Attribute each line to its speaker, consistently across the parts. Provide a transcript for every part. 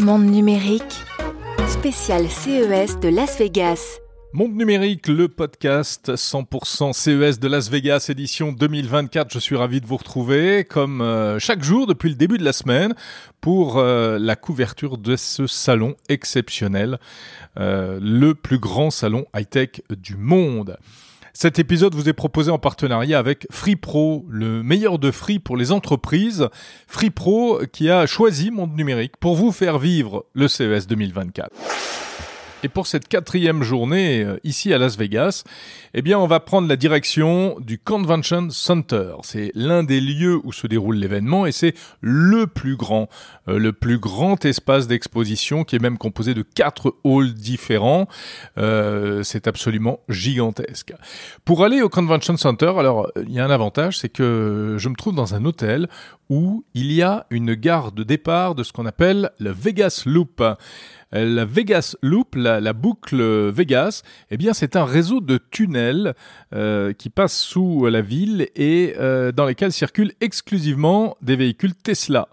Speaker 1: Monde numérique, spécial CES de Las Vegas.
Speaker 2: Monde numérique, le podcast 100% CES de Las Vegas, édition 2024. Je suis ravi de vous retrouver, comme euh, chaque jour depuis le début de la semaine, pour euh, la couverture de ce salon exceptionnel, euh, le plus grand salon high-tech du monde. Cet épisode vous est proposé en partenariat avec FreePro, le meilleur de Free pour les entreprises. FreePro qui a choisi Monde Numérique pour vous faire vivre le CES 2024. Et pour cette quatrième journée euh, ici à Las Vegas, eh bien, on va prendre la direction du Convention Center. C'est l'un des lieux où se déroule l'événement et c'est le plus grand, euh, le plus grand espace d'exposition qui est même composé de quatre halls différents. Euh, c'est absolument gigantesque. Pour aller au Convention Center, alors il y a un avantage, c'est que je me trouve dans un hôtel où il y a une gare de départ de ce qu'on appelle le Vegas Loop. La Vegas Loop, la, boucle Vegas, eh bien c'est un réseau de tunnels euh, qui passe sous la ville et euh, dans lesquels circulent exclusivement des véhicules Tesla.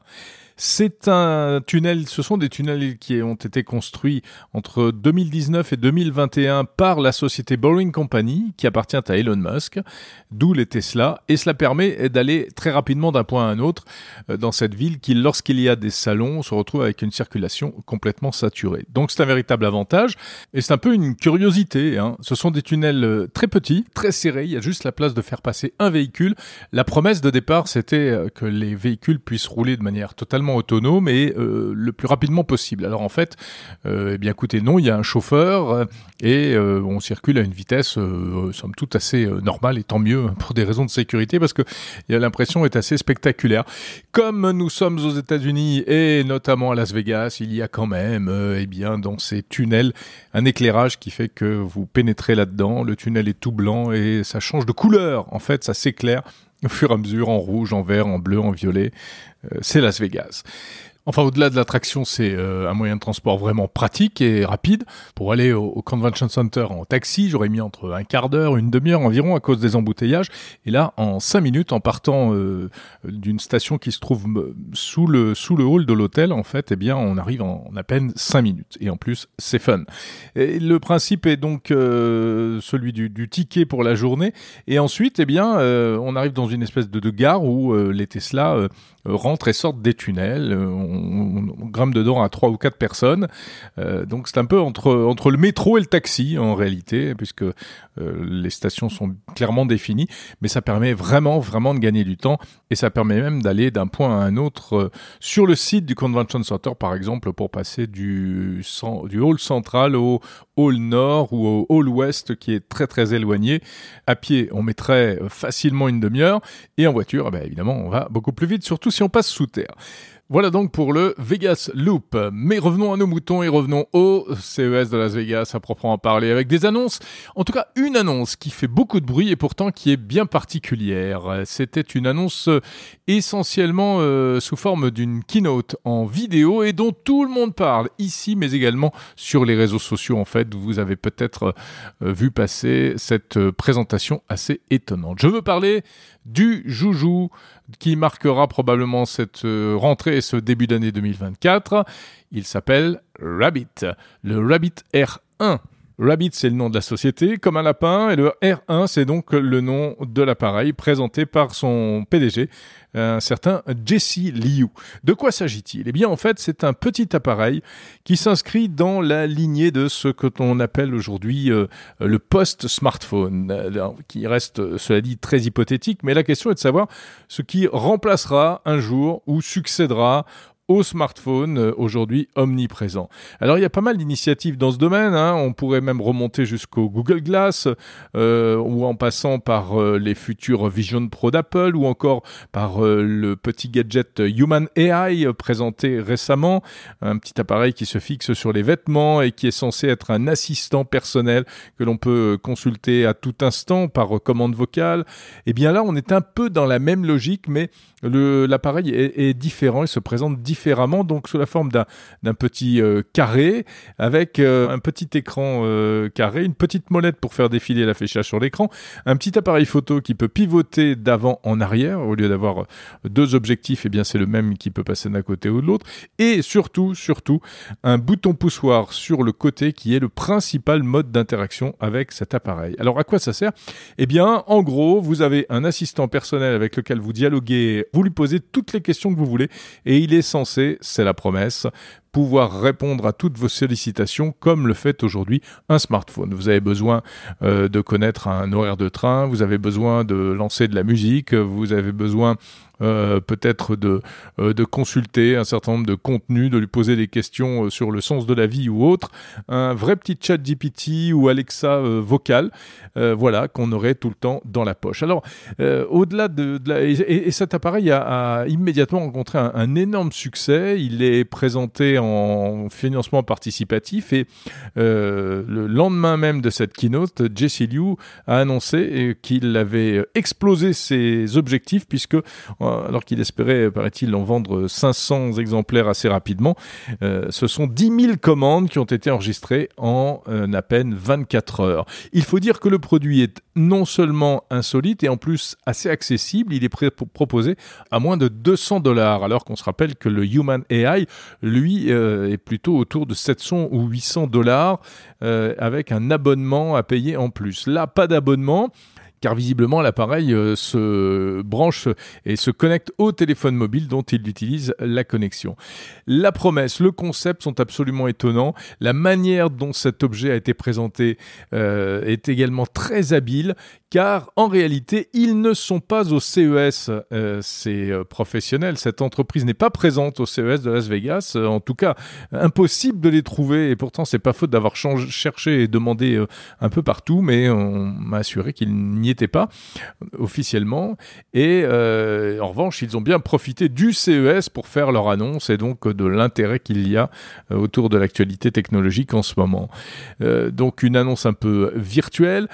Speaker 2: C'est un tunnel, ce sont des tunnels qui ont été construits entre 2019 et 2021 par la société Boring Company qui appartient à Elon Musk, d'où les Tesla, et cela permet d'aller très rapidement d'un point à un autre euh, dans cette ville qui, lorsqu'il y a des salons, se retrouve avec une circulation complètement saturée. Donc c'est un véritable avantage, et c'est un peu une curiosité. Hein. Ce sont des tunnels euh, très petits, très serrés, il y a juste la place de faire passer un véhicule. La promesse de départ, c'était euh, que les véhicules puissent rouler de manière totalement autonome et euh, le plus rapidement possible. Alors en fait, euh, eh bien écoutez, non, il y a un chauffeur euh, et on circule à une vitesse somme toute assez normale et tant mieux pour des raisons de sécurité parce que l'impression est assez spectaculaire. Comme nous sommes aux États-Unis et notamment à Las Vegas, il y a quand même, eh bien, dans ces tunnels, un éclairage qui fait que vous pénétrez là-dedans. Le tunnel est tout blanc et ça change de couleur. En fait, ça s'éclaire au fur et à mesure en rouge, en vert, en bleu, en violet. Euh, c'est Las Vegas. Enfin, au-delà de l'attraction, c'est euh, un moyen de transport vraiment pratique et rapide. Pour aller au, Convention Center en taxi, j'aurais mis entre un quart d'heure, une demi-heure environ à cause des embouteillages. Et là, en cinq minutes, en partant euh, d'une station qui se trouve sous le sous le hall de l'hôtel, en fait, eh bien, on arrive en, à peine cinq minutes. Et en plus, c'est fun. Et le principe est donc euh, celui du, du, ticket pour la journée. Et ensuite, eh bien, on arrive dans une espèce de, de gare où les Tesla rentrent et sortent des tunnels. On, grimpe dedans à trois ou quatre personnes. Euh, donc c'est un peu entre entre le métro et le taxi en réalité, puisque euh, les stations sont clairement définies. Mais ça permet vraiment vraiment de gagner du temps et ça permet même d'aller d'un point à un autre euh, sur le site du Convention Center, par exemple, pour passer du hall central au hall nord ou au hall ouest qui est très très éloigné. À pied, on mettrait facilement une demi-heure et en voiture, eh ben, évidemment, on va beaucoup plus vite, surtout si on passe sous terre. Voilà donc pour le Vegas Loop. Mais revenons à nos moutons et revenons au CES de Las Vegas à proprement parler avec des annonces. En tout cas, une annonce qui fait beaucoup de bruit et pourtant qui est bien particulière. C'était une annonce essentiellement euh, sous forme d'une keynote en vidéo et dont tout le monde parle ici, mais également sur les réseaux sociaux. En fait, vous avez peut-être euh, vu passer cette euh, présentation assez étonnante. Je veux parler du joujou qui marquera probablement cette euh, rentrée et ce début d'année 2024. Il s'appelle Rabbit, le Rabbit R1. Rabbit, c'est le nom de la société, comme un lapin, et le R1, c'est donc le nom de l'appareil présenté par son PDG, un certain Jesse Liu. De quoi s'agit-il? Eh bien, en fait, c'est un petit appareil qui s'inscrit dans la lignée de ce que l'on appelle aujourd'hui euh, le post-smartphone, qui reste, cela dit, très hypothétique, mais la question est de savoir ce qui remplacera un jour ou succédera au smartphone euh, aujourd'hui omniprésent. Alors il y a pas mal d'initiatives dans ce domaine, hein. on pourrait même remonter jusqu'au Google Glass euh, ou en passant par euh, les futurs Vision Pro d'Apple ou encore par le petit gadget Human AI présenté récemment, un petit appareil qui se fixe sur les vêtements et qui est censé être un assistant personnel que l'on peut consulter à tout instant par commande vocale. Et eh bien là on est un peu dans la même logique mais l'appareil est, différent, il se présente différemment donc sous la forme d'un petit carré avec un petit écran carré, une petite molette pour faire défiler l'affichage sur l'écran, un petit appareil photo qui peut pivoter d'avant en arrière au lieu d'avoir deux objectifs, et eh bien c'est le même qui peut passer d'un côté ou de l'autre, et surtout, surtout, un bouton poussoir sur le côté qui est le principal mode d'interaction avec cet appareil. Alors à quoi ça sert? Eh bien, en gros, vous avez un assistant personnel avec lequel vous dialoguez, vous lui posez toutes les questions que vous voulez, et il est c'est la promesse, pouvoir répondre à toutes vos sollicitations comme le fait aujourd'hui un smartphone. Vous avez besoin euh, de connaître un horaire de train, vous avez besoin de lancer de la musique, vous avez besoin euh, peut-être de, euh, de consulter un certain nombre de contenus, de lui poser des questions sur le sens de la vie ou autre, un vrai petit chat GPT ou Alexa vocal, voilà, qu'on aurait tout le temps dans la poche. Alors, au-delà de, la, et, cet appareil a, immédiatement rencontré un, énorme succès. Il est présenté en financement participatif et le lendemain même de cette keynote, Jesse Liu a annoncé qu'il avait explosé ses objectifs puisque alors qu'il espérait, paraît-il, en vendre 500 exemplaires assez rapidement. Euh, ce sont 10 000 commandes qui ont été enregistrées en euh, à peine 24 heures. Il faut dire que le produit est non seulement insolite et en plus assez accessible. Il est proposé à moins de 200 dollars, alors qu'on se rappelle que le Human AI, lui, euh, est plutôt autour de 700 ou 800 dollars avec un abonnement à payer en plus. Là, pas d'abonnement car visiblement l'appareil euh, se branche et se connecte au téléphone mobile dont il utilise la connexion. La promesse, le concept sont absolument étonnants. La manière dont cet objet a été présenté euh, est également très habile car en réalité, ils ne sont pas au CES, euh, ces professionnels. Cette entreprise n'est pas présente au CES de Las Vegas. en tout cas, impossible de les trouver. Et pourtant, c'est pas faute d'avoir cherché et demandé un peu partout, mais on m'a assuré qu'il n'y était pas officiellement. Et euh, en revanche, ils ont bien profité du CES pour faire leur annonce et donc de l'intérêt qu'il y a euh, autour de l'actualité technologique en ce moment. Euh, donc une annonce un peu virtuelle,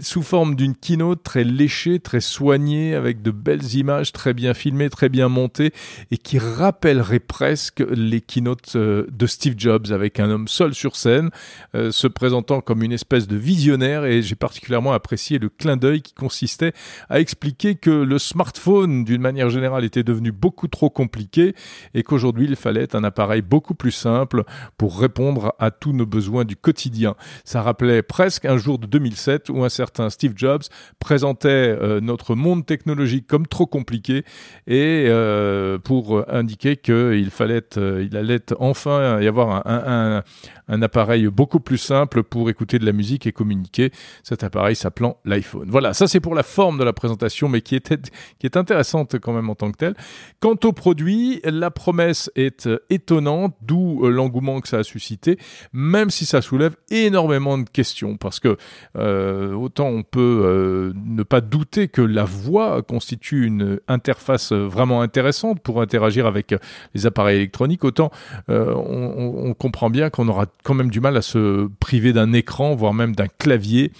Speaker 2: sous forme d'une très léchée, très soignée, avec de belles images très bien filmées, très bien montées, et qui rappellerait presque les keynotes de Steve Jobs, avec un homme seul sur scène, se présentant comme une espèce de visionnaire, et j'ai particulièrement apprécié le clin d'œil qui consistait à expliquer que le smartphone, d'une manière générale, était devenu beaucoup trop compliqué et qu'aujourd'hui, il fallait un appareil beaucoup plus simple pour répondre à tous nos besoins du quotidien. Ça rappelait presque un jour de 2007 où un certain Steve Jobs présentait euh, notre monde technologique comme trop compliqué et euh, pour indiquer qu'il fallait, euh, il allait enfin y avoir un, un appareil beaucoup plus simple pour écouter de la musique et communiquer. Cet appareil s'appelant l'iPhone. Voilà, ça c'est pour la forme de la présentation, mais qui est, qui est intéressante quand même en tant que telle. Quant au produit, la promesse est euh, étonnante, d'où euh, l'engouement que ça a suscité, même si ça soulève énormément de questions, parce que euh, autant on peut ne pas douter que la voix constitue une interface vraiment intéressante pour interagir avec les appareils électroniques, autant on comprend bien qu'on aura quand même du mal à se priver d'un écran, voire même d'un clavier,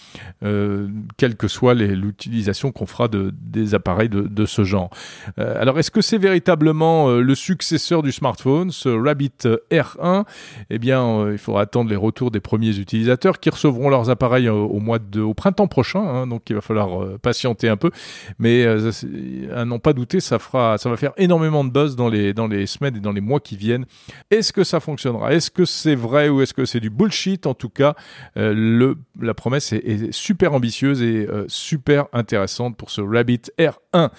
Speaker 2: euh, quelle que soit l'utilisation qu'on fera de, des appareils de, de ce genre. Euh, alors, est-ce que c'est véritablement euh, le successeur du smartphone, ce Rabbit R1 Eh bien, euh, il faudra attendre les retours des premiers utilisateurs qui recevront leurs appareils au, mois de, au printemps prochain, hein, donc il va falloir patienter un peu. Mais à n'en pas douter, ça fera, ça va faire énormément de buzz dans les dans les semaines et dans les mois qui viennent. Est-ce que ça fonctionnera? Est-ce que c'est vrai est-ce que c'est du bullshit? En tout cas, euh, la promesse est, super ambitieuse et euh, super intéressante pour ce Rabbit R1.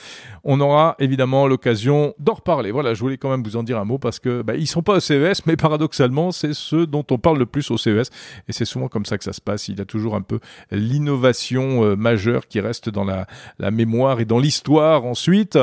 Speaker 2: On aura évidemment l'occasion d'en reparler. Voilà, je voulais quand même vous en dire un mot parce que bah, ils sont pas au CES, mais paradoxalement, c'est ceux dont on parle le plus au CES et c'est souvent comme ça que ça se passe. Il y a toujours un peu l'innovation euh, majeure qui reste dans la, la mémoire et dans l'histoire ensuite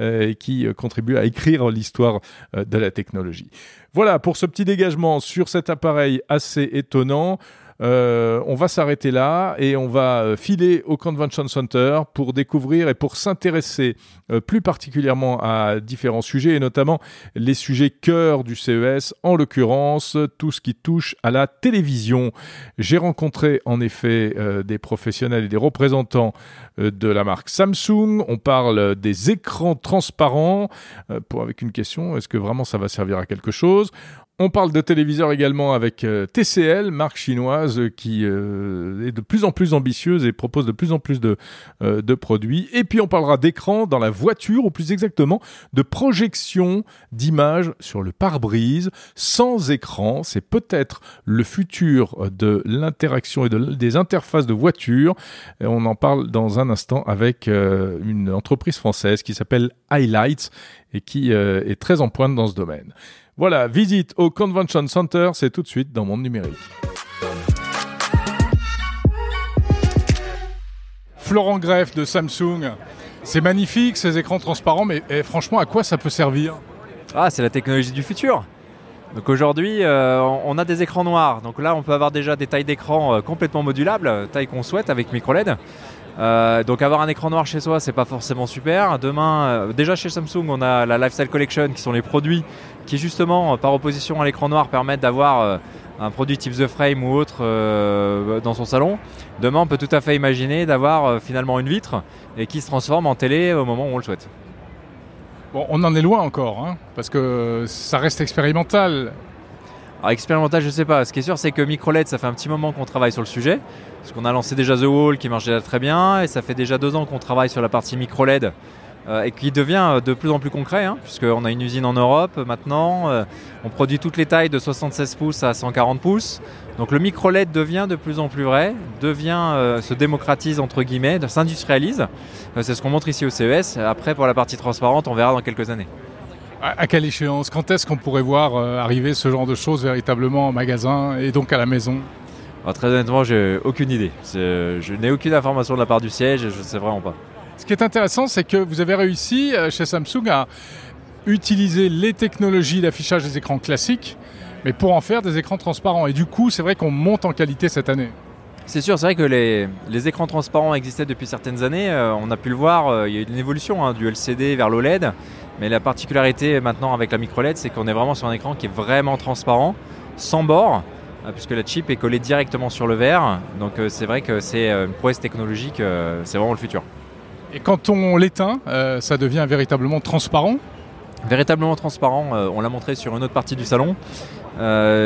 Speaker 2: et qui contribue à écrire l'histoire de la technologie. Voilà pour ce petit dégagement sur cet appareil assez étonnant. Euh, on va s'arrêter là et on va euh, filer au Convention Center pour découvrir et pour s'intéresser euh, plus particulièrement à différents sujets et notamment les sujets cœur du CES, en l'occurrence tout ce qui touche à la télévision. J'ai rencontré en effet des professionnels et des représentants de la marque Samsung. On parle des écrans transparents pour avec une question est-ce que vraiment ça va servir à quelque chose? On parle de téléviseurs également avec euh, TCL, marque chinoise qui euh, est de plus en plus ambitieuse et propose de plus en plus de, euh, produits. Et puis on parlera d'écran dans la voiture, ou plus exactement de projection d'images sur le pare-brise sans écran. C'est peut-être le futur de l'interaction et de, des interfaces de voiture. On en parle dans un instant avec une entreprise française qui s'appelle Highlights et qui est très en pointe dans ce domaine. Voilà, visite au Convention Center, c'est tout de suite dans Monde Numérique. Florent Greff de Samsung, c'est magnifique ces écrans transparents, mais eh, franchement, à quoi ça peut servir?
Speaker 3: Ah, c'est la technologie du futur. Donc aujourd'hui, euh, on a des écrans noirs. Donc là, on peut avoir déjà des tailles d'écran euh, complètement modulables, taille qu'on souhaite avec micro LED. Euh, donc avoir un écran noir chez soi, c'est pas forcément super. Demain, euh, déjà chez Samsung, on a la Lifestyle Collection qui sont les produits qui justement, euh, par opposition à l'écran noir, permettent d'avoir un produit type The Frame ou autre dans son salon. Demain, on peut tout à fait imaginer d'avoir finalement une vitre et qui se transforme en télé au moment où on le souhaite.
Speaker 2: Bon, on en est loin encore, hein, parce que ça reste expérimental.
Speaker 3: Alors expérimental, je sais pas. Ce qui est sûr, c'est que MicroLED, ça fait un petit moment qu'on travaille sur le sujet. Parce qu'on a lancé déjà The Wall qui marche déjà très bien. Et ça fait déjà deux ans qu'on travaille sur la partie MicroLED euh, et qui devient euh, de plus en plus concret. Hein, puisqu'on a une usine en Europe maintenant. Euh, on produit toutes les tailles de 76 pouces à 140 pouces. Donc le MicroLED devient de plus en plus vrai, devient, se démocratise entre guillemets, s'industrialise. c'est ce qu'on montre ici au CES. Après, pour la partie transparente, on verra dans quelques années.
Speaker 2: À, quelle échéance? Quand est-ce qu'on pourrait voir euh, arriver ce genre de choses véritablement en magasin et donc à la maison?
Speaker 3: Ah, Très honnêtement, j'ai aucune idée. Je n'ai aucune information de la part du siège et je ne sais vraiment pas.
Speaker 2: Ce qui est intéressant, c'est que vous avez réussi euh, chez Samsung à utiliser les technologies d'affichage des écrans classiques, mais pour en faire des écrans transparents. Et du coup, c'est vrai qu'on monte en qualité cette année.
Speaker 3: C'est sûr, c'est vrai que les, écrans transparents existaient depuis certaines années. Euh, on a pu le voir, il y a eu une évolution hein, du LCD vers l'OLED. Mais la particularité maintenant avec la micro LED, c'est qu'on est vraiment sur un écran qui est vraiment transparent, sans bord, euh, puisque la chip est collée directement sur le verre. Donc euh, c'est vrai que c'est euh, une prouesse technologique, c'est vraiment le futur.
Speaker 2: Et quand on l'éteint, ça devient véritablement transparent?
Speaker 3: Véritablement transparent, on l'a montré sur une autre partie du salon.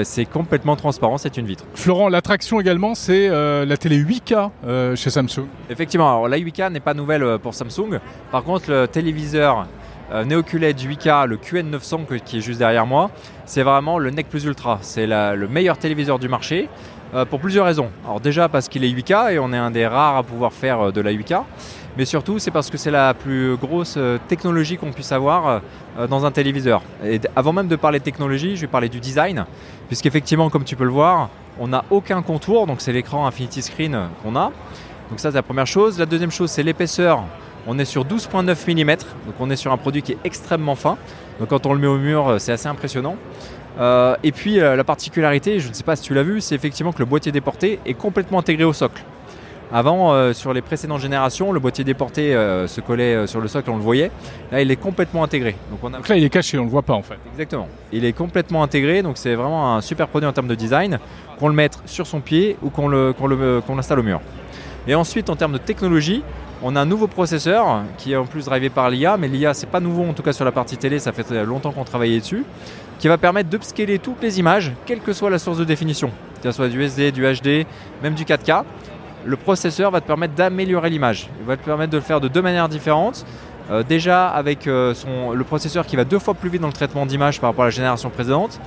Speaker 3: c'est complètement transparent, c'est une vitre.
Speaker 2: Florent, l'attraction également, c'est la télé 8K chez Samsung.
Speaker 3: Effectivement, alors la 8K n'est pas nouvelle pour Samsung. Par contre, le téléviseur euh, Neoculed 8K, le QN900 qui est juste derrière moi, c'est vraiment le NEC plus ultra. C'est le meilleur téléviseur du marché euh, pour plusieurs raisons. Alors déjà parce qu'il est 8K et on est un des rares à pouvoir faire euh, de la 8K. Mais surtout, c'est parce que c'est la plus grosse technologie qu'on puisse avoir dans un téléviseur. Et avant même de parler de technologie, je vais parler du design, puisqu'effectivement, comme tu peux le voir, on n'a aucun contour, donc c'est l'écran Infinity Screen qu'on a. Donc ça, c'est la première chose. La deuxième chose, c'est l'épaisseur on est sur 12.9 mm, donc on est sur un produit qui est extrêmement fin. Donc quand on le met au mur, euh, c'est assez impressionnant. Euh, et puis euh, la particularité, je ne sais pas si tu l'as vu, c'est effectivement que le boîtier déporté est complètement intégré au socle. Avant, sur les précédentes générations, le boîtier déporté se collait sur le socle, on le voyait. Là, il est complètement intégré.
Speaker 2: Donc, là, il est caché, on ne le voit pas en fait.
Speaker 3: Exactement. Il est complètement intégré, donc c'est vraiment un super produit en termes de design, qu'on le mette sur son pied ou qu'on l'installe au mur. Et ensuite, en termes de technologie, on a un nouveau processeur qui est en plus drivé par l'IA, mais l'IA c'est pas nouveau en tout cas sur la partie télé, ça fait longtemps qu'on travaillait dessus, qui va permettre d'upscaler toutes les images, quelle que soit la source de définition, que ce soit du SD, du HD, même du 4K. Le processeur va te permettre d'améliorer l'image. Il va te permettre de le faire de deux manières différentes. Euh, déjà avec euh, le processeur qui va deux fois plus vite dans le traitement d'image par rapport à la génération précédente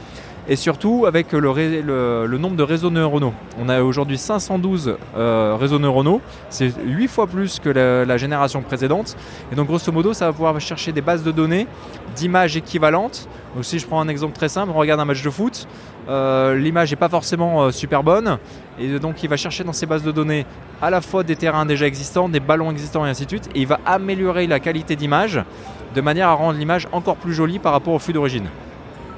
Speaker 3: et surtout avec le, nombre de réseaux neuronaux. On a aujourd'hui 512 euh, réseaux neuronaux, c'est 8 fois plus que la, génération précédente. Et donc grosso modo, ça va pouvoir chercher des bases de données d'images équivalentes. Donc si je prends un exemple très simple, on regarde un match de foot, euh, l'image n'est pas forcément euh, super bonne, et donc il va chercher dans ces bases de données à la fois des terrains déjà existants, des ballons existants et ainsi de suite, et il va améliorer la qualité d'image de manière à rendre l'image encore plus jolie par rapport au flux d'origine.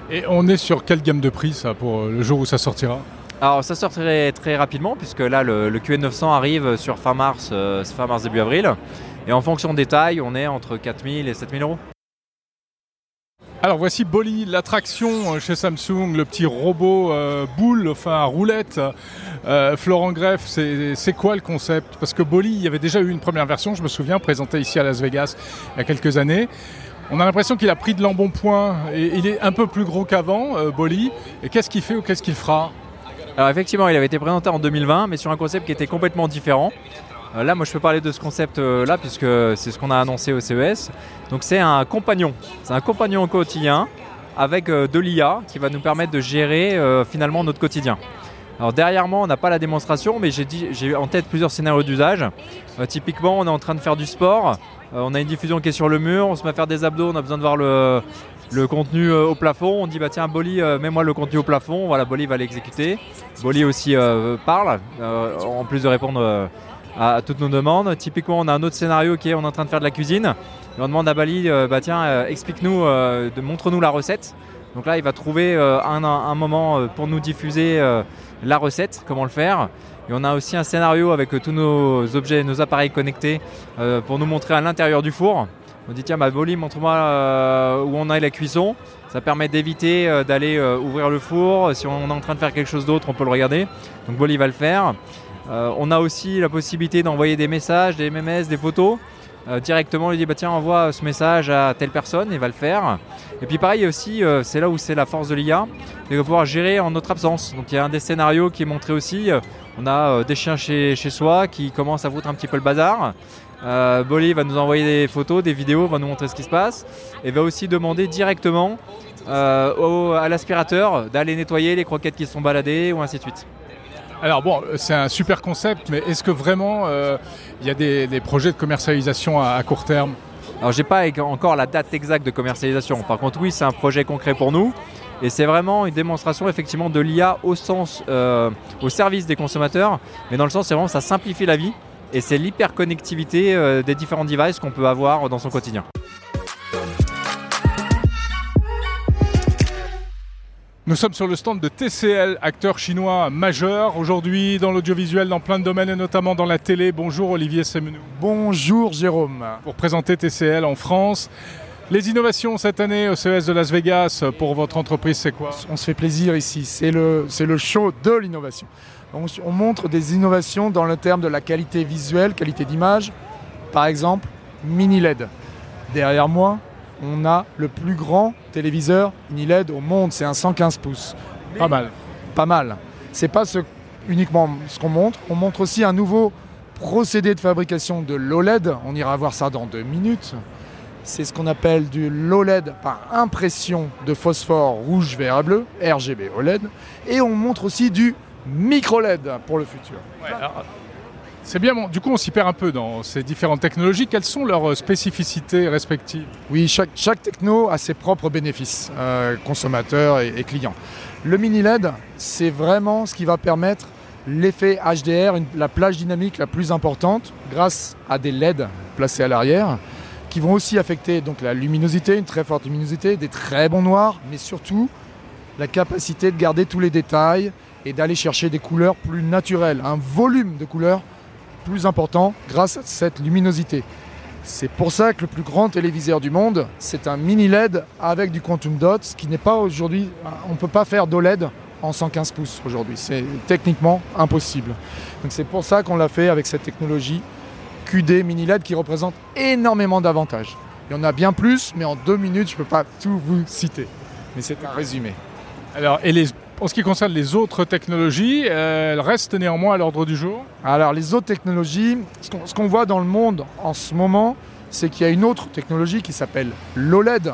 Speaker 2: Et on est sur quelle gamme de prix ça pour euh, le jour où ça sortira
Speaker 3: Alors ça sort très, très rapidement puisque là le, le QN900 arrive sur fin mars, euh, fin mars début avril. Et en fonction des tailles, on est entre 4000 et 7000 euros.
Speaker 4: Alors voici Bolly, l'attraction euh, chez Samsung, le petit robot euh, boule, enfin roulette. Euh, Florent Greff, c'est c'est quoi le concept? Parce que Bolly, il y avait déjà eu une première version, je me souviens, présentée ici à Las Vegas il y a quelques années. On a l'impression qu'il a pris de l'embonpoint et il est un peu plus gros qu'avant, euh, Bolly. Et qu'est-ce qu'il fait ou qu'est-ce qu'il fera?
Speaker 3: Alors effectivement, il avait été présenté en 2020, mais sur un concept qui était complètement différent. Euh, là, moi, je peux parler de ce concept-là, puisque c'est ce qu'on a annoncé au CES. Donc, c'est un compagnon. C'est un compagnon quotidien avec euh, de l'IA qui va nous permettre de gérer euh, finalement notre quotidien. Alors derrière moi, on n'a pas la démonstration, mais j'ai en tête plusieurs scénarios d'usage. Euh, typiquement, on est en train de faire du sport, euh, on a une diffusion qui est sur le mur, on se met à faire des abdos, on a besoin de voir le, contenu euh, au plafond. On dit bah tiens, euh, mets-moi le contenu au plafond. Voilà, Bolly va l'exécuter. Bolly aussi parle, en plus de répondre à, toutes nos demandes. Typiquement, on a un autre scénario qui est on est en train de faire de la cuisine. Et on demande à Bali, bah tiens, explique-nous, montre-nous la recette. Donc là, il va trouver un, moment pour nous diffuser la recette, comment le faire. Et on a aussi un scénario avec euh, tous nos objets, nos appareils connectés euh, pour nous montrer à l'intérieur du four. On dit tiens, bah, montre-moi euh, où on a la cuisson. Ça permet d'éviter d'aller ouvrir le four. Si on est en train de faire quelque chose d'autre, on peut le regarder. Donc Bolly va le faire. On a aussi la possibilité d'envoyer des messages, des MMS, des photos. Euh, directement, lui dit bah, tiens, envoie ce message à telle personne, il va le faire. Et puis pareil aussi, euh, c'est là où c'est la force de l'IA, de pouvoir gérer en notre absence. Donc il y a un des scénarios qui est montré aussi. euh, on a des chiens chez, soi qui commencent à foutre un petit peu le bazar. Euh, Bolly va nous envoyer des photos, des vidéos, va nous montrer ce qui se passe et va aussi demander directement à l'aspirateur d'aller nettoyer les croquettes qui sont baladées ou ainsi de suite.
Speaker 4: Alors bon, c'est un super concept, mais est-ce que vraiment euh, il y a des, projets de commercialisation à, court terme
Speaker 3: Alors j'ai pas encore la date exacte de commercialisation. Par contre oui, c'est un projet concret pour nous. Et c'est vraiment une démonstration effectivement de l'IA au sens, euh, au service des consommateurs, mais dans le sens c'est vraiment ça simplifie la vie et c'est l'hyperconnectivité euh, des différents devices qu'on peut avoir dans son quotidien.
Speaker 4: Nous sommes sur le stand de TCL, acteur chinois majeur aujourd'hui dans l'audiovisuel, dans plein de domaines et notamment dans la télé. Bonjour Olivier Semenou.
Speaker 5: Bonjour Jérôme.
Speaker 4: Pour présenter TCL en France, les innovations cette année au CES de Las Vegas pour votre entreprise, c'est quoi?
Speaker 5: On se fait plaisir ici, c'est le, le show de l'innovation. On, on montre des innovations dans le terme de la qualité visuelle, qualité d'image. Par exemple, mini LED. Derrière moi, on a le plus grand téléviseur mini LED au monde, c'est un 115 pouces.
Speaker 4: Pas mal.
Speaker 5: Pas mal. C'est pas ce- uniquement ce qu'on montre, on montre aussi un nouveau procédé de fabrication de l'OLED. On ira voir ça dans deux minutes. C'est ce qu'on appelle du l'OLED par impression de phosphore rouge, vert et bleu, RGB OLED. Et on montre aussi du micro-LED pour le futur.
Speaker 4: C'est bien, du coup on s'y perd un peu dans ces différentes technologies. Quelles sont leurs spécificités respectives?
Speaker 5: Oui, chaque, techno a ses propres bénéfices, euh, consommateurs et, clients. Le mini LED, c'est vraiment ce qui va permettre l'effet HDR, la plage dynamique la plus importante, grâce à des LED placés à l'arrière, qui vont aussi affecter donc la luminosité, une très forte luminosité, des très bons noirs, mais surtout la capacité de garder tous les détails et d'aller chercher des couleurs plus naturelles, un volume de couleurs plus important grâce à cette luminosité. C'est pour ça que le plus grand téléviseur du monde, c'est un mini LED avec du quantum dot, ce qui n'est pas aujourd'hui. On ne peut pas faire d'OLED en 115 pouces aujourd'hui. C'est techniquement impossible. Donc c'est pour ça qu'on l'a fait avec cette technologie QD mini LED qui représente énormément d'avantages. Il y en a bien plus, mais en deux minutes, je ne peux pas tout vous citer. Mais c'est un résumé.
Speaker 4: Alors, et les, en ce qui concerne les autres technologies, euh, elles restent néanmoins à l'ordre du jour
Speaker 5: Alors les autres technologies, ce qu'on voit dans le monde en ce moment, c'est qu'il y a une autre technologie qui s'appelle l'OLED.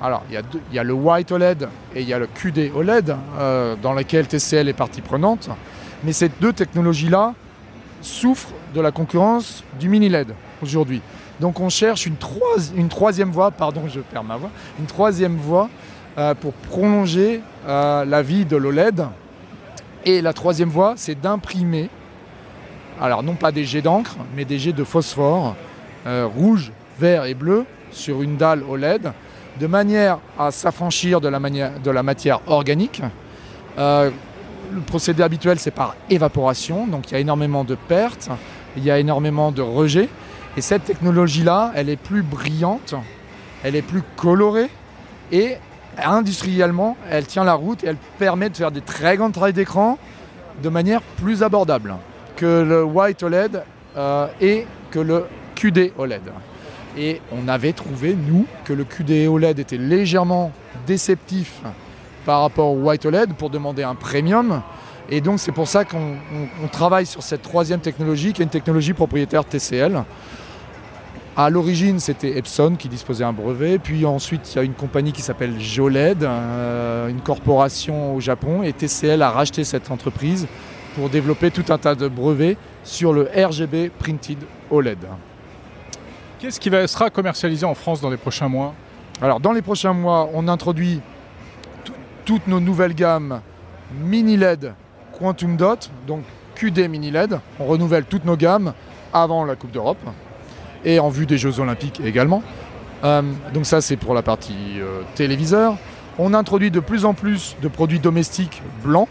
Speaker 5: Alors il y, a le White OLED et il y a le QD OLED, euh, dans lequel TCL est partie prenante. Mais ces deux technologies-là souffrent de la concurrence du mini LED aujourd'hui. Donc on cherche une, une troisième voie, pardon je perds ma voix, une troisième voie pour prolonger euh, la vie de l'OLED. Et la troisième voie, c'est d'imprimer alors non pas des jets d'encre, mais des jets de phosphore, euh, rouge, vert et bleu, sur une dalle OLED, de manière à s'affranchir de, de la matière organique, euh, le procédé habituel, c'est par évaporation, donc il y a énormément de pertes, il y a énormément de rejets. Et cette technologie-là, elle est plus brillante, elle est plus colorée et industriellement, elle tient la route et elle permet de faire des très grandes tailles d'écran de manière plus abordable que le White OLED euh, et que le QD OLED. Et on avait trouvé, nous, que le QD OLED était légèrement déceptif par rapport au White OLED pour demander un premium. Et donc c'est pour ça qu'on travaille sur cette troisième technologie qui est une technologie propriétaire TCL. À l'origine, c'était Epson qui disposait un brevet. Puis ensuite, il y a une compagnie qui s'appelle Joled, euh, une corporation au Japon. Et TCL a racheté cette entreprise pour développer tout un tas de brevets sur le RGB Printed OLED.
Speaker 2: Qu'est-ce qui sera commercialisé en France dans les prochains mois?
Speaker 5: Alors, dans les prochains mois, on introduit toutes nos nouvelles gammes mini LED Quantum Dot, donc QD mini LED. On renouvelle toutes nos gammes avant la Coupe d'Europe et en vue des Jeux Olympiques également. Euh, donc ça c'est pour la partie euh, téléviseur. On introduit de plus en plus de produits domestiques blancs.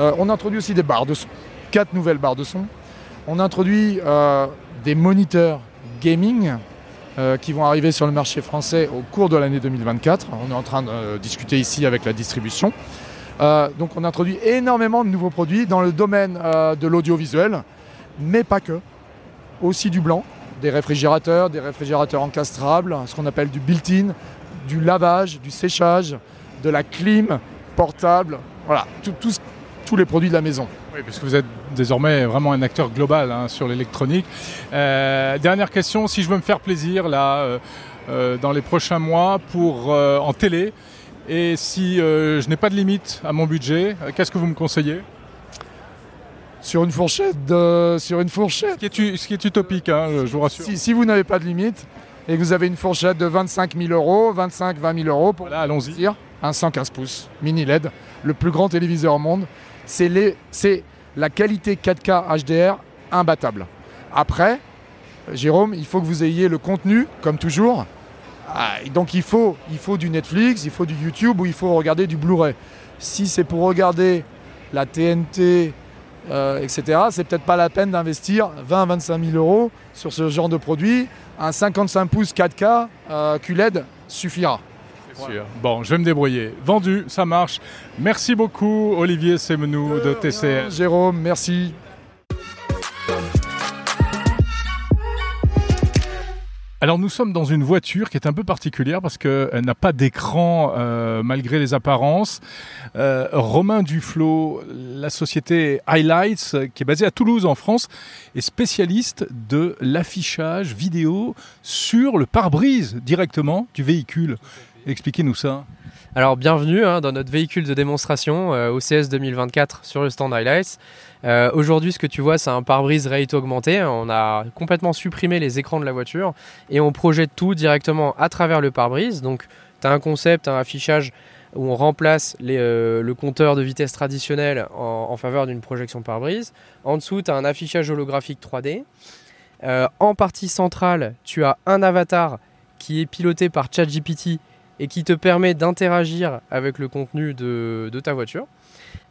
Speaker 5: Euh, on introduit aussi des barres de son, quatre nouvelles barres de son. On introduit des moniteurs gaming qui vont arriver sur le marché français au cours de l'année 2024. On est en train de discuter ici avec la distribution. Donc on introduit énormément de nouveaux produits dans le domaine de l'audiovisuel, mais pas que. Aussi du blanc, des réfrigérateurs, des réfrigérateurs encastrables, ce qu'on appelle du built-in, du lavage, du séchage, de la clim portable, voilà, tous les produits de la maison.
Speaker 2: Oui, parce que vous êtes désormais vraiment un acteur global hein, sur l'électronique. Euh, dernière question, si je veux me faire plaisir là, euh, euh, dans les prochains mois pour en télé, et si je n'ai pas de limite à mon budget, qu'est-ce que vous me conseillez?
Speaker 5: Sur une fourchette de, sur une fourchette.
Speaker 2: Ce qui est, ce qui est utopique, hein, je vous rassure.
Speaker 5: Si, vous n'avez pas de limite et que vous avez une fourchette de 25 000 euros, 25 20 000 euros pour
Speaker 2: allons-y.
Speaker 5: un 115 pouces mini LED, le plus grand téléviseur au monde c'est la qualité 4K HDR imbattable. Après, Jérôme, il faut que vous ayez le contenu, comme toujours. Ah, donc il faut, il faut du Netflix, il faut du YouTube ou il faut regarder du Blu-ray. Si c'est pour regarder la TNT, euh, etc., c'est peut-être pas la peine d'investir 20-25 000 euros sur ce genre de produit. Un 55 pouces 4K euh, QLED suffira.
Speaker 2: Bon, je vais me débrouiller. Vendu, ça marche. Merci beaucoup, Olivier Semenou de TCR.
Speaker 5: Jérôme, merci.
Speaker 2: Alors nous sommes dans une voiture qui est un peu particulière parce qu'elle n'a pas d'écran euh, malgré les apparences. Euh, Romain Duflo, la société Highlights, qui est basée à Toulouse en France, est spécialiste de l'affichage vidéo sur le pare-brise directement du véhicule. Expliquez-nous ça.
Speaker 6: Alors bienvenue hein, dans notre véhicule de démonstration euh, au CS 2024 sur le stand Highlights. Euh, aujourd'hui ce que tu vois c'est un pare-brise réalité augmenté. On a complètement supprimé les écrans de la voiture et on projette tout directement à travers le pare-brise. Donc tu as un concept, un affichage où on remplace euh, le compteur de vitesse traditionnel en, faveur d'une projection pare-brise. En dessous tu as un affichage holographique 3D. en partie centrale tu as un avatar qui est piloté par ChatGPT et qui te permet d'interagir avec le contenu de, ta voiture.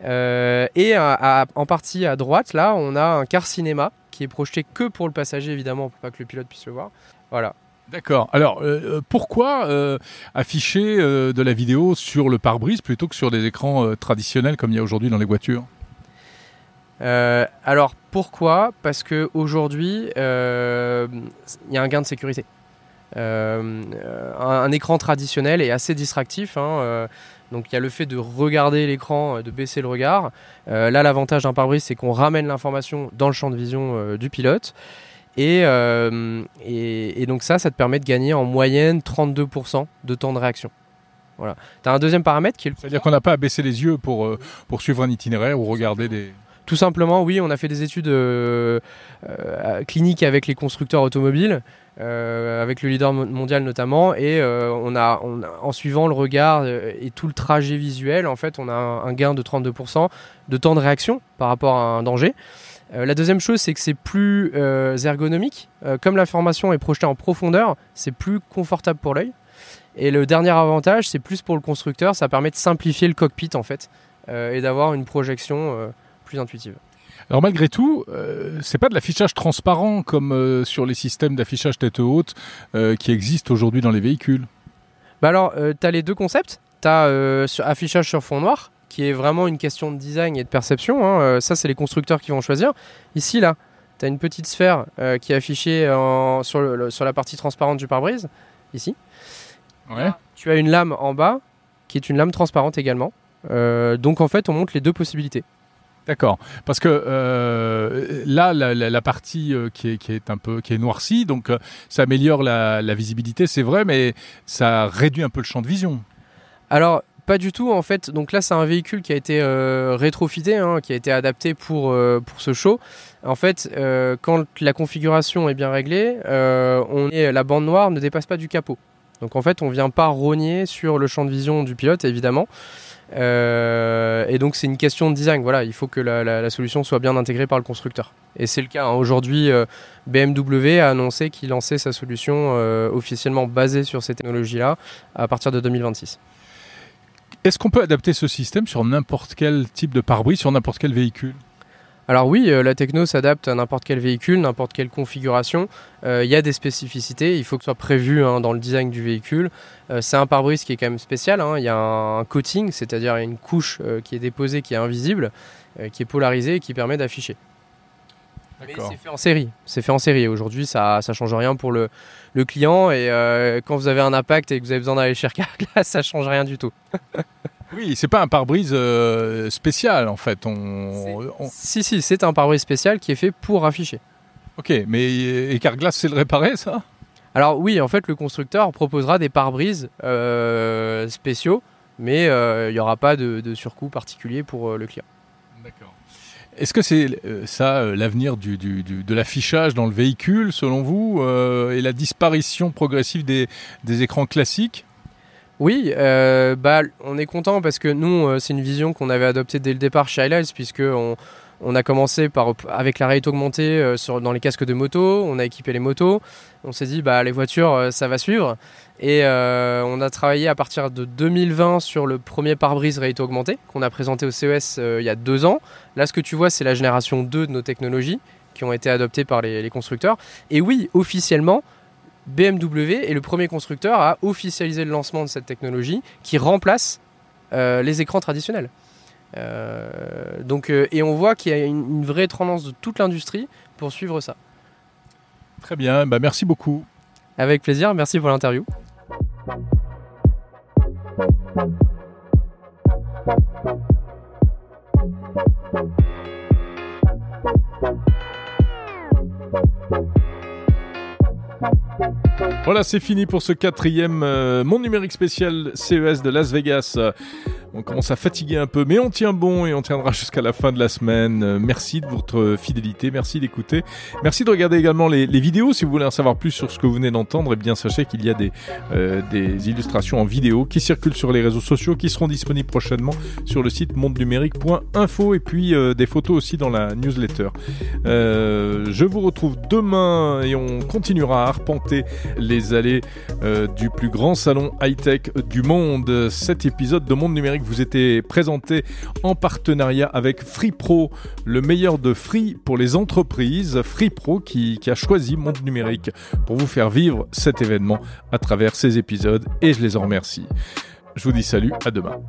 Speaker 6: Euh, et en partie à droite, là, on a un car cinéma qui est projeté que pour le passager, évidemment, pour pas que le pilote puisse le voir. Voilà.
Speaker 2: D'accord. Alors, euh, euh, pourquoi afficher de la vidéo sur le pare-brise plutôt que sur des écrans traditionnels comme il y a aujourd'hui dans les voitures?
Speaker 6: Alors, pourquoi? Parce qu'aujourd'hui, il y a un gain de sécurité. Euh, un, écran traditionnel est assez distractif. Hein, euh, donc il y a le fait de regarder l'écran, euh, de baisser le regard. là, l'avantage d'un pare-brise, c'est qu'on ramène l'information dans le champ de vision du pilote. Et, et, donc ça, ça te permet de gagner en moyenne 32% de temps de réaction. Voilà. Tu as un deuxième paramètre qui est...
Speaker 2: C'est-à-dire qu'on n'a pas à baisser les yeux pour, pour suivre un itinéraire ou regarder des...
Speaker 6: Tout simplement, oui, on a fait des études cliniques avec les constructeurs automobiles. Euh, avec le leader mondial notamment. Et euh, on, a, en suivant le regard euh, et tout le trajet visuel, en fait, on a un, gain de 32% de temps de réaction par rapport à un danger. la deuxième chose, c'est que c'est plus ergonomique. comme la formation est projetée en profondeur, c'est plus confortable pour l'œil. Et le dernier avantage, c'est plus pour le constructeur, ça permet de simplifier le cockpit en fait et d'avoir une projection plus intuitive.
Speaker 2: Alors malgré tout, euh, c'est pas de l'affichage transparent comme euh, sur les systèmes d'affichage tête haute euh, qui existent aujourd'hui dans les véhicules.
Speaker 6: Bah alors, tu as les deux concepts. Tu as affichage sur fond noir, qui est vraiment une question de design et de perception. Hein. ça, c'est les constructeurs qui vont choisir. Ici, là, tu as une petite sphère qui est affichée sur, sur, la partie transparente du pare-brise, ici.
Speaker 2: Ouais.
Speaker 6: Tu as une lame en bas, qui est une lame transparente également. donc en fait, on montre les deux possibilités.
Speaker 2: D'accord, parce que euh, là, la, partie euh, qui, est, un peu qui est noircie, donc euh, ça améliore la, visibilité, c'est vrai, mais ça réduit un peu le champ de vision.
Speaker 6: Alors pas du tout en fait. Donc là, c'est un véhicule qui a été rétrofité, hein, qui a été adapté pour pour ce show. En fait, quand la configuration est bien réglée, la bande noire ne dépasse pas du capot. Donc en fait, on vient pas rogner sur le champ de vision du pilote, évidemment. Euh, et donc c'est une question de design. Voilà, il faut que la, solution soit bien intégrée par le constructeur. Et c'est le cas. Hein. Aujourd'hui, euh, BMW a annoncé qu'il lançait sa solution euh, officiellement basée sur ces technologies-là à partir de 2026.
Speaker 2: Est-ce qu'on peut adapter ce système sur n'importe quel type de pare-brise, sur n'importe quel véhicule?
Speaker 6: Alors oui, la techno s'adapte à n'importe quel véhicule, n'importe quelle configuration. Il y a des spécificités, il faut que ce soit prévu hein, dans le design du véhicule. Euh, c'est un pare-brise qui est quand même spécial. Hein. Il y a un, coating, c'est-à-dire une couche euh, qui est déposée, qui est invisible, euh, qui est polarisée et qui permet d'afficher. Mais c'est fait en série. C'est fait en série. Aujourd'hui, ça ne change rien pour le, client. Et quand vous avez un impact et que vous avez besoin d'aller chercher Carglass, ça change rien du tout.
Speaker 2: oui, c'est pas un pare-brise spécial en fait.
Speaker 6: Si, si, c'est un pare-brise spécial qui est fait pour afficher.
Speaker 2: Ok, mais et Carglass, c'est le réparer ça?
Speaker 6: Alors oui, en fait, le constructeur proposera des pare-brises euh, spéciaux, mais euh, il n'y aura pas de, surcoût particulier pour euh, le client.
Speaker 2: D'accord. Est-ce que c'est ça l'avenir de l'affichage dans le véhicule, selon vous, et la disparition progressive des, écrans classiques?
Speaker 6: Oui, bah, on est content parce que nous, c'est une vision qu'on avait adoptée dès le départ chez Highlights, puisque on, a commencé par, avec la réalité augmentée euh, dans les casques de moto, on a équipé les motos, on s'est dit bah les voitures euh, ça va suivre et euh, on a travaillé à partir de 2020 sur le premier pare-brise réalité augmentée qu'on a présenté au CES il y a deux ans. Là ce que tu vois c'est la génération 2 de nos technologies qui ont été adoptées par les, constructeurs et oui officiellement BMW est le premier constructeur à officialiser le lancement de cette technologie qui remplace les écrans traditionnels. Euh, donc, euh, et on voit qu'il y a une, vraie tendance de toute l'industrie pour suivre ça.
Speaker 2: Très bien, bah merci beaucoup.
Speaker 6: Avec plaisir, merci pour l'interview. thank you.
Speaker 2: Voilà, c'est fini pour ce quatrième euh, Monde Numérique spécial CES de Las Vegas. On commence à fatiguer un peu, mais on tient bon et on tiendra jusqu'à la fin de la semaine. Euh, merci de votre fidélité, merci d'écouter. Merci de regarder également les, vidéos. Si vous voulez en savoir plus sur ce que vous venez d'entendre, eh bien sachez qu'il y a des, euh, illustrations en vidéo qui circulent sur les réseaux sociaux, qui seront disponibles prochainement sur le site mondenumérique.info et puis euh, des photos aussi dans la newsletter. je vous retrouve demain et on continuera à arpenter les allées du plus grand salon high-tech du monde. Cet épisode de Monde Numérique vous était présenté en partenariat avec FreePro, le meilleur de Free pour les entreprises. FreePro qui, qui a choisi Monde Numérique pour vous faire vivre cet événement à travers ces épisodes et je les en remercie. Je vous dis salut, à demain.